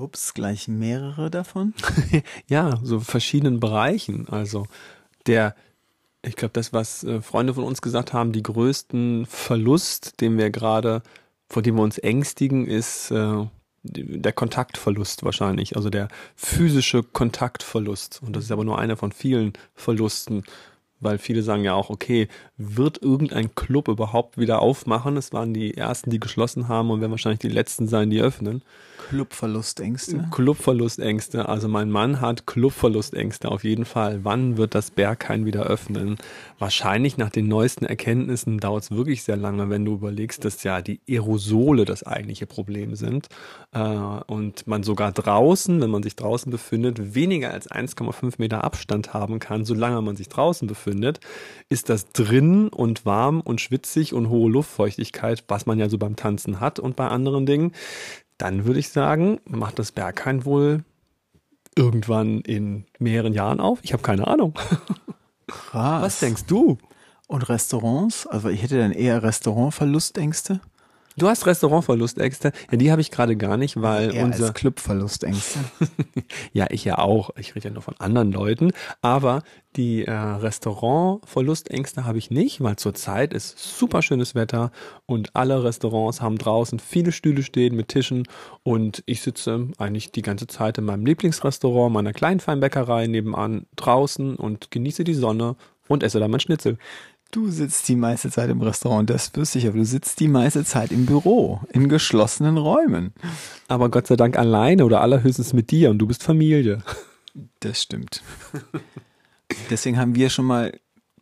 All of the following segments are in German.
Ups, gleich mehrere davon? ja, so verschiedenen Bereichen. Also der, ich glaube, das, was äh, Freunde von uns gesagt haben, die größten Verlust, den wir gerade, vor dem wir uns ängstigen, ist äh, der Kontaktverlust wahrscheinlich, also der physische Kontaktverlust. Und das ist aber nur einer von vielen Verlusten, weil viele sagen ja auch, okay, wird irgendein Club überhaupt wieder aufmachen? Es waren die ersten, die geschlossen haben und werden wahrscheinlich die letzten sein, die öffnen. Clubverlustängste? Clubverlustängste. Also mein Mann hat Clubverlustängste auf jeden Fall. Wann wird das Berghain wieder öffnen? Wahrscheinlich nach den neuesten Erkenntnissen dauert es wirklich sehr lange, wenn du überlegst, dass ja die Aerosole das eigentliche Problem sind äh, und man sogar draußen, wenn man sich draußen befindet, weniger als 1,5 Meter Abstand haben kann, solange man sich draußen befindet, ist das drin und warm und schwitzig und hohe Luftfeuchtigkeit, was man ja so beim Tanzen hat und bei anderen Dingen dann würde ich sagen, macht das Berghain wohl irgendwann in mehreren Jahren auf. Ich habe keine Ahnung. Krass. Was denkst du? Und Restaurants? Also ich hätte dann eher Restaurantverlustängste. Du hast Restaurantverlustängste. Ja, die habe ich gerade gar nicht, weil Eher unser als Clubverlustängste. ja, ich ja auch. Ich rede ja nur von anderen Leuten. Aber die äh, Restaurantverlustängste habe ich nicht, weil zurzeit ist super schönes Wetter und alle Restaurants haben draußen viele Stühle stehen mit Tischen und ich sitze eigentlich die ganze Zeit in meinem Lieblingsrestaurant, meiner kleinen Feinbäckerei nebenan draußen und genieße die Sonne und esse da mein Schnitzel. Du sitzt die meiste Zeit im Restaurant, das wüsste ich, aber du sitzt die meiste Zeit im Büro, in geschlossenen Räumen. Aber Gott sei Dank alleine oder allerhöchstens mit dir und du bist Familie. Das stimmt. Deswegen haben wir schon mal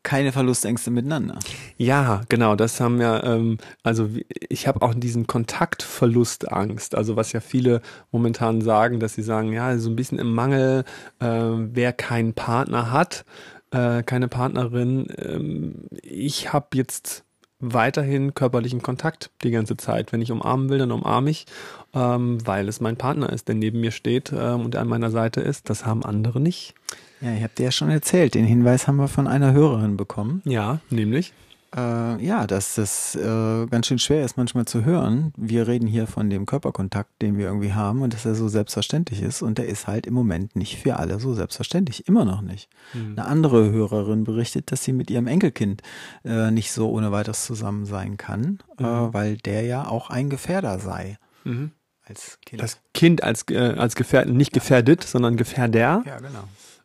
keine Verlustängste miteinander. Ja, genau, das haben ja, ähm, also ich habe auch diesen Kontaktverlustangst, also was ja viele momentan sagen, dass sie sagen, ja, so ein bisschen im Mangel, äh, wer keinen Partner hat, äh, keine Partnerin. Ähm, ich habe jetzt weiterhin körperlichen Kontakt die ganze Zeit. Wenn ich umarmen will, dann umarme ich, ähm, weil es mein Partner ist, der neben mir steht ähm, und an meiner Seite ist. Das haben andere nicht. Ja, ich habe dir ja schon erzählt. Den Hinweis haben wir von einer Hörerin bekommen. Ja, nämlich äh, ja, dass das äh, ganz schön schwer ist manchmal zu hören. Wir reden hier von dem Körperkontakt, den wir irgendwie haben und dass er so selbstverständlich ist und der ist halt im Moment nicht für alle so selbstverständlich, immer noch nicht. Mhm. Eine andere Hörerin berichtet, dass sie mit ihrem Enkelkind äh, nicht so ohne weiteres zusammen sein kann, äh, mhm. weil der ja auch ein Gefährder sei. Mhm. Als kind. Das Kind als, äh, als Gefährden, nicht gefährdet, sondern Gefährder? Ja, genau.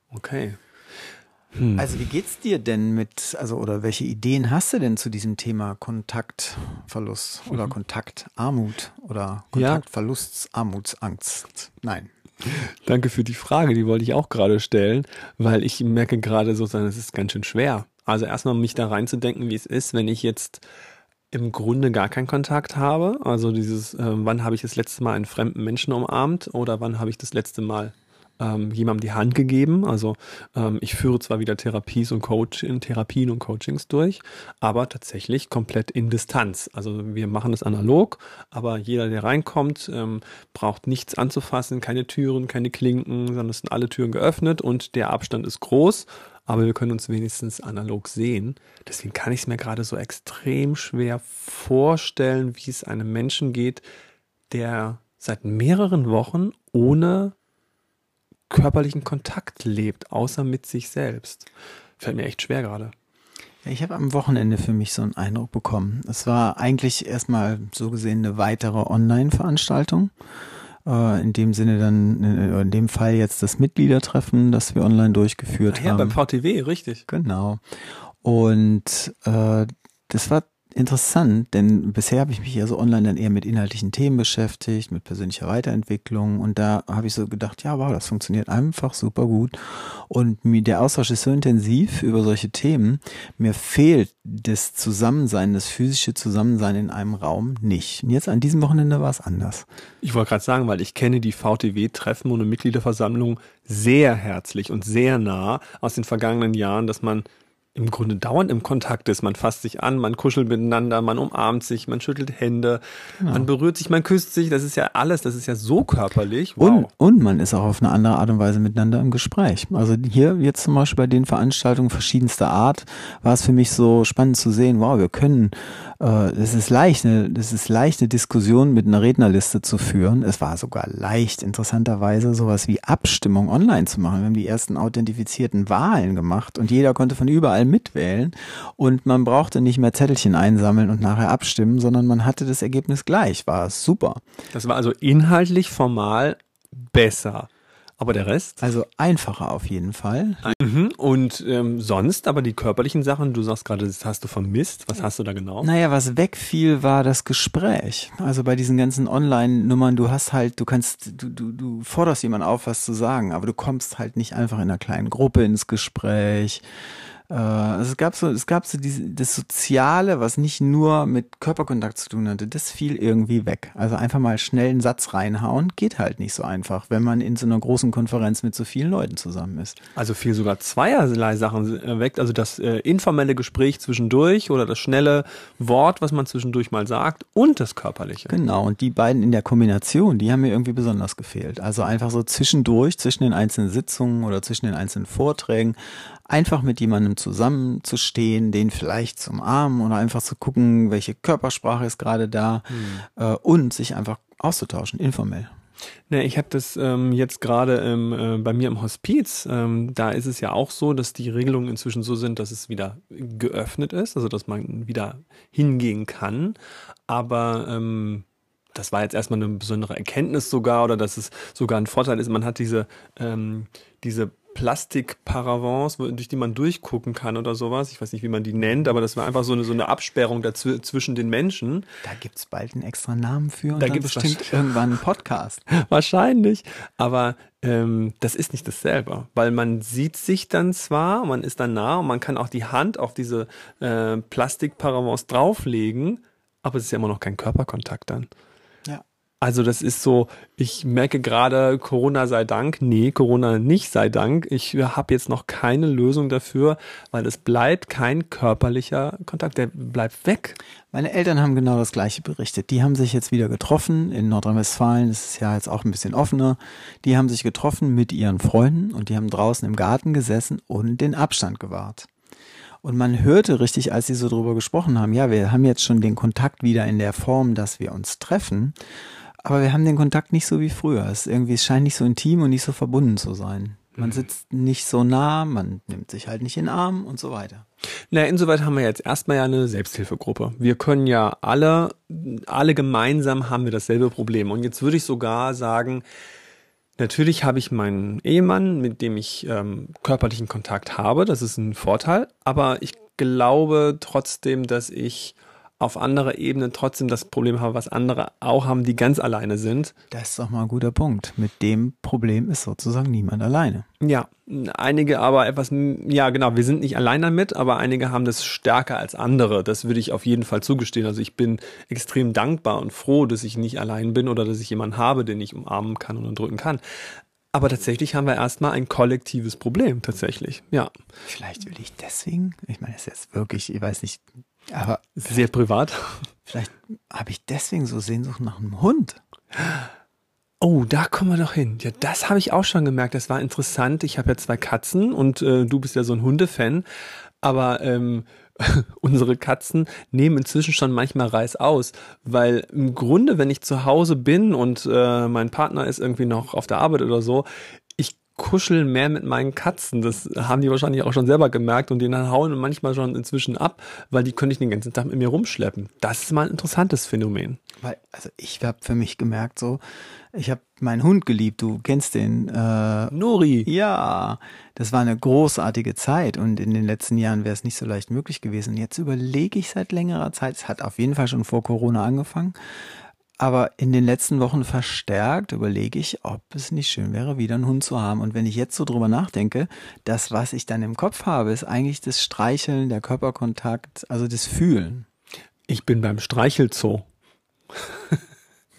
Okay. Hm. Also wie geht's dir denn mit, also oder welche Ideen hast du denn zu diesem Thema Kontaktverlust oder mhm. Kontaktarmut oder Kontaktverlustarmutsangst? Nein. Danke für die Frage, die wollte ich auch gerade stellen, weil ich merke gerade sozusagen, es ist ganz schön schwer. Also erstmal mich da reinzudenken, wie es ist, wenn ich jetzt im Grunde gar keinen Kontakt habe. Also dieses, äh, wann habe ich das letzte Mal einen fremden Menschen umarmt oder wann habe ich das letzte Mal ähm, jemandem die Hand gegeben. Also ähm, ich führe zwar wieder Therapies und Coaching, Therapien und Coachings durch, aber tatsächlich komplett in Distanz. Also wir machen das analog, aber jeder, der reinkommt, ähm, braucht nichts anzufassen, keine Türen, keine Klinken, sondern es sind alle Türen geöffnet und der Abstand ist groß aber wir können uns wenigstens analog sehen. Deswegen kann ich es mir gerade so extrem schwer vorstellen, wie es einem Menschen geht, der seit mehreren Wochen ohne körperlichen Kontakt lebt, außer mit sich selbst. Fällt mir echt schwer gerade. Ich habe am Wochenende für mich so einen Eindruck bekommen. Es war eigentlich erstmal so gesehen eine weitere Online-Veranstaltung. Äh, in dem Sinne dann, in dem Fall jetzt das Mitgliedertreffen, das wir online durchgeführt ja, haben. Ja, beim VTW, richtig. Genau. Und äh, das war interessant, denn bisher habe ich mich ja so online dann eher mit inhaltlichen Themen beschäftigt, mit persönlicher Weiterentwicklung und da habe ich so gedacht, ja, wow, das funktioniert einfach super gut und der Austausch ist so intensiv über solche Themen, mir fehlt das Zusammensein, das physische Zusammensein in einem Raum nicht. Und jetzt an diesem Wochenende war es anders. Ich wollte gerade sagen, weil ich kenne die VTW-Treffen und Mitgliederversammlung sehr herzlich und sehr nah aus den vergangenen Jahren, dass man im Grunde dauernd im Kontakt ist. Man fasst sich an, man kuschelt miteinander, man umarmt sich, man schüttelt Hände, genau. man berührt sich, man küsst sich. Das ist ja alles, das ist ja so körperlich. Wow. Und, und man ist auch auf eine andere Art und Weise miteinander im Gespräch. Also hier jetzt zum Beispiel bei den Veranstaltungen verschiedenster Art war es für mich so spannend zu sehen, wow, wir können äh, es ist leicht, eine, es ist leicht, eine Diskussion mit einer Rednerliste zu führen. Es war sogar leicht, interessanterweise, sowas wie Abstimmung online zu machen. Wir haben die ersten authentifizierten Wahlen gemacht und jeder konnte von überall mitwählen und man brauchte nicht mehr Zettelchen einsammeln und nachher abstimmen, sondern man hatte das Ergebnis gleich. War super. Das war also inhaltlich formal besser. Aber der Rest? Also einfacher auf jeden Fall. Mhm. Und ähm, sonst aber die körperlichen Sachen, du sagst gerade, das hast du vermisst. Was hast du da genau? Naja, was wegfiel, war das Gespräch. Also bei diesen ganzen Online-Nummern, du hast halt, du kannst, du, du, du forderst jemanden auf, was zu sagen, aber du kommst halt nicht einfach in einer kleinen Gruppe ins Gespräch. Also es gab so, es gab so diese, das Soziale, was nicht nur mit Körperkontakt zu tun hatte, das fiel irgendwie weg. Also einfach mal schnell einen Satz reinhauen, geht halt nicht so einfach, wenn man in so einer großen Konferenz mit so vielen Leuten zusammen ist. Also fiel sogar zweierlei Sachen äh, weg. Also das äh, informelle Gespräch zwischendurch oder das schnelle Wort, was man zwischendurch mal sagt und das körperliche. Genau, und die beiden in der Kombination, die haben mir irgendwie besonders gefehlt. Also einfach so zwischendurch, zwischen den einzelnen Sitzungen oder zwischen den einzelnen Vorträgen, einfach mit jemandem zusammenzustehen, den vielleicht zum Armen oder einfach zu gucken, welche Körpersprache ist gerade da mhm. äh, und sich einfach auszutauschen, informell. Ne, ich habe das ähm, jetzt gerade äh, bei mir im Hospiz. Ähm, da ist es ja auch so, dass die Regelungen inzwischen so sind, dass es wieder geöffnet ist, also dass man wieder hingehen kann. Aber ähm, das war jetzt erstmal eine besondere Erkenntnis sogar oder dass es sogar ein Vorteil ist. Man hat diese, ähm, diese Plastikparavents, durch die man durchgucken kann oder sowas. Ich weiß nicht, wie man die nennt, aber das war einfach so eine, so eine Absperrung dazw zwischen den Menschen. Da gibt's bald einen extra Namen für und da gibt es bestimmt irgendwann einen Podcast. Wahrscheinlich, aber ähm, das ist nicht dasselbe, weil man sieht sich dann zwar, man ist dann nah und man kann auch die Hand auf diese äh, Plastikparavents drauflegen, aber es ist ja immer noch kein Körperkontakt dann. Also das ist so, ich merke gerade, Corona sei Dank. Nee, Corona nicht sei Dank. Ich habe jetzt noch keine Lösung dafür, weil es bleibt kein körperlicher Kontakt, der bleibt weg. Meine Eltern haben genau das gleiche berichtet. Die haben sich jetzt wieder getroffen in Nordrhein-Westfalen. Das ist ja jetzt auch ein bisschen offener. Die haben sich getroffen mit ihren Freunden und die haben draußen im Garten gesessen und den Abstand gewahrt. Und man hörte richtig, als sie so drüber gesprochen haben, ja, wir haben jetzt schon den Kontakt wieder in der Form, dass wir uns treffen. Aber wir haben den Kontakt nicht so wie früher. Es irgendwie, es scheint nicht so intim und nicht so verbunden zu sein. Man mhm. sitzt nicht so nah, man nimmt sich halt nicht in den Arm und so weiter. Na, insoweit haben wir jetzt erstmal ja eine Selbsthilfegruppe. Wir können ja alle, alle gemeinsam haben wir dasselbe Problem. Und jetzt würde ich sogar sagen, natürlich habe ich meinen Ehemann, mit dem ich ähm, körperlichen Kontakt habe. Das ist ein Vorteil. Aber ich glaube trotzdem, dass ich auf anderer Ebene trotzdem das Problem habe, was andere auch haben, die ganz alleine sind. Das ist doch mal ein guter Punkt. Mit dem Problem ist sozusagen niemand alleine. Ja, einige aber etwas, ja genau, wir sind nicht allein damit, aber einige haben das stärker als andere. Das würde ich auf jeden Fall zugestehen. Also ich bin extrem dankbar und froh, dass ich nicht allein bin oder dass ich jemanden habe, den ich umarmen kann und drücken kann. Aber tatsächlich haben wir erstmal ein kollektives Problem, tatsächlich, ja. Vielleicht will ich deswegen, ich meine, es ist jetzt wirklich, ich weiß nicht, aber sehr privat. Vielleicht habe ich deswegen so Sehnsucht nach einem Hund. Oh, da kommen wir doch hin. Ja, das habe ich auch schon gemerkt. Das war interessant. Ich habe ja zwei Katzen und äh, du bist ja so ein Hundefan. Aber ähm, unsere Katzen nehmen inzwischen schon manchmal Reis aus, weil im Grunde, wenn ich zu Hause bin und äh, mein Partner ist irgendwie noch auf der Arbeit oder so, ich kuschel mehr mit meinen Katzen. Das haben die wahrscheinlich auch schon selber gemerkt und den hauen manchmal schon inzwischen ab, weil die könnte ich den ganzen Tag mit mir rumschleppen. Das ist mal ein interessantes Phänomen. Weil, also ich habe für mich gemerkt, so, ich habe meinen Hund geliebt, du kennst den. Äh, Nuri. Ja, das war eine großartige Zeit und in den letzten Jahren wäre es nicht so leicht möglich gewesen. Jetzt überlege ich seit längerer Zeit, es hat auf jeden Fall schon vor Corona angefangen, aber in den letzten Wochen verstärkt überlege ich, ob es nicht schön wäre, wieder einen Hund zu haben. Und wenn ich jetzt so drüber nachdenke, das, was ich dann im Kopf habe, ist eigentlich das Streicheln, der Körperkontakt, also das Fühlen. Ich bin beim Streichelzoo.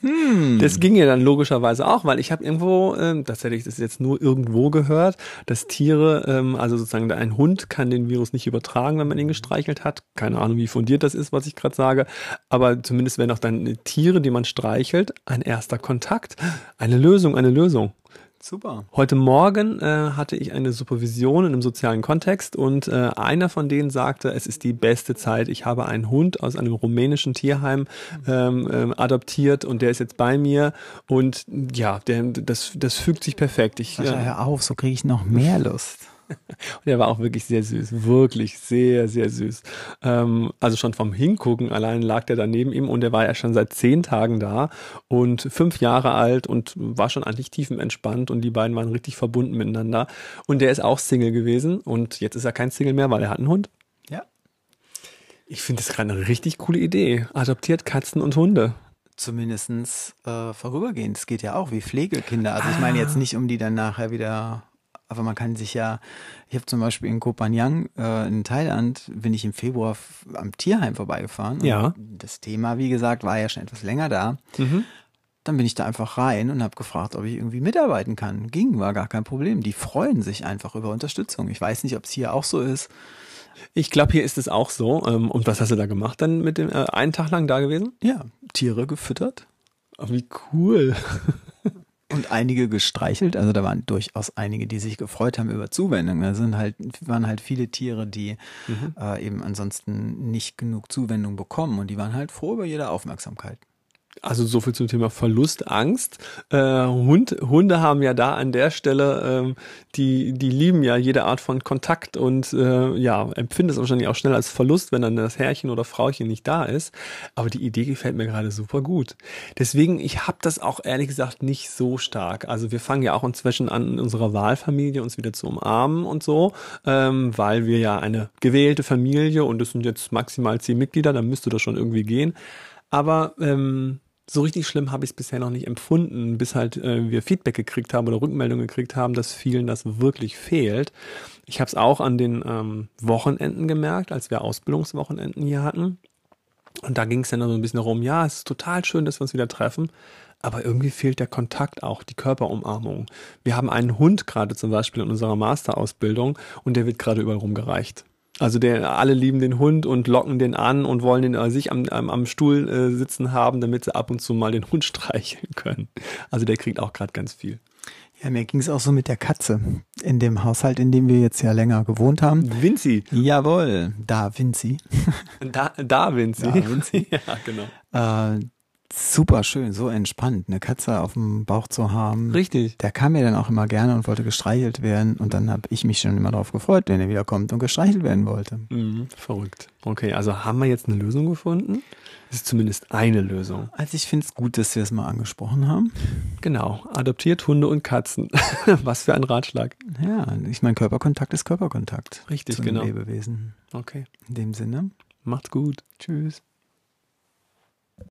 Hm. Das ging ja dann logischerweise auch, weil ich habe irgendwo, ähm, das hätte ich das jetzt nur irgendwo gehört, dass Tiere, ähm, also sozusagen ein Hund kann den Virus nicht übertragen, wenn man ihn gestreichelt hat. Keine Ahnung, wie fundiert das ist, was ich gerade sage, aber zumindest wenn auch dann Tiere, die man streichelt, ein erster Kontakt. Eine Lösung, eine Lösung. Super. Heute Morgen äh, hatte ich eine Supervision in einem sozialen Kontext und äh, einer von denen sagte, es ist die beste Zeit. Ich habe einen Hund aus einem rumänischen Tierheim ähm, ähm, adoptiert und der ist jetzt bei mir und ja, der, das, das fügt sich perfekt. Ich, Sascha, hör auf, so kriege ich noch mehr Lust. Und er war auch wirklich sehr süß, wirklich sehr, sehr süß. Ähm, also schon vom Hingucken allein lag der da neben ihm und er war ja schon seit zehn Tagen da und fünf Jahre alt und war schon eigentlich tiefenentspannt und die beiden waren richtig verbunden miteinander. Und der ist auch Single gewesen und jetzt ist er kein Single mehr, weil er hat einen Hund. Ja. Ich finde das gerade eine richtig coole Idee. Adoptiert Katzen und Hunde zumindestens äh, vorübergehend. Es geht ja auch wie Pflegekinder. Also ich meine jetzt nicht, um die dann nachher wieder aber man kann sich ja, ich habe zum Beispiel in Koh Phangan äh, in Thailand, bin ich im Februar am Tierheim vorbeigefahren. Ja. Das Thema, wie gesagt, war ja schon etwas länger da. Mhm. Dann bin ich da einfach rein und habe gefragt, ob ich irgendwie mitarbeiten kann. Ging, war gar kein Problem. Die freuen sich einfach über Unterstützung. Ich weiß nicht, ob es hier auch so ist. Ich glaube, hier ist es auch so. Ähm, und was hast du da gemacht dann mit dem äh, einen Tag lang da gewesen? Ja, Tiere gefüttert. Oh, wie cool. Und einige gestreichelt, also da waren durchaus einige, die sich gefreut haben über Zuwendung. Da sind halt, waren halt viele Tiere, die mhm. äh, eben ansonsten nicht genug Zuwendung bekommen und die waren halt froh über jede Aufmerksamkeit. Also so viel zum Thema Verlust, Angst. Äh, Hund, Hunde haben ja da an der Stelle, ähm, die, die lieben ja jede Art von Kontakt und äh, ja, empfinden es wahrscheinlich auch schnell als Verlust, wenn dann das Herrchen oder Frauchen nicht da ist. Aber die Idee gefällt mir gerade super gut. Deswegen, ich habe das auch ehrlich gesagt nicht so stark. Also wir fangen ja auch inzwischen an, in unserer Wahlfamilie uns wieder zu umarmen und so, ähm, weil wir ja eine gewählte Familie und es sind jetzt maximal zehn Mitglieder, dann müsste das schon irgendwie gehen. Aber ähm, so richtig schlimm habe ich es bisher noch nicht empfunden, bis halt äh, wir Feedback gekriegt haben oder Rückmeldungen gekriegt haben, dass vielen das wirklich fehlt. Ich habe es auch an den ähm, Wochenenden gemerkt, als wir Ausbildungswochenenden hier hatten. Und da ging es dann so ein bisschen darum, ja, es ist total schön, dass wir uns wieder treffen, aber irgendwie fehlt der Kontakt auch, die Körperumarmung. Wir haben einen Hund gerade zum Beispiel in unserer Masterausbildung und der wird gerade überall rumgereicht. Also der, alle lieben den Hund und locken den an und wollen den äh, sich am, am, am Stuhl äh, sitzen haben, damit sie ab und zu mal den Hund streicheln können. Also der kriegt auch gerade ganz viel. Ja, mir ging es auch so mit der Katze in dem Haushalt, in dem wir jetzt ja länger gewohnt haben. Vinci. Jawohl, da Vinci. Da, da Vinci. Da Vinci. ja, genau. Äh, super schön, so entspannt, eine Katze auf dem Bauch zu haben. Richtig. Der kam mir dann auch immer gerne und wollte gestreichelt werden und dann habe ich mich schon immer darauf gefreut, wenn er wieder kommt und gestreichelt werden wollte. Mhm, verrückt. Okay, also haben wir jetzt eine Lösung gefunden? Das ist zumindest eine Lösung. Also ich finde es gut, dass wir es mal angesprochen haben. Genau, adoptiert Hunde und Katzen. Was für ein Ratschlag. Ja, ich meine, Körperkontakt ist Körperkontakt. Richtig, zu genau. Lebewesen. Okay. In dem Sinne. Macht's gut. Tschüss.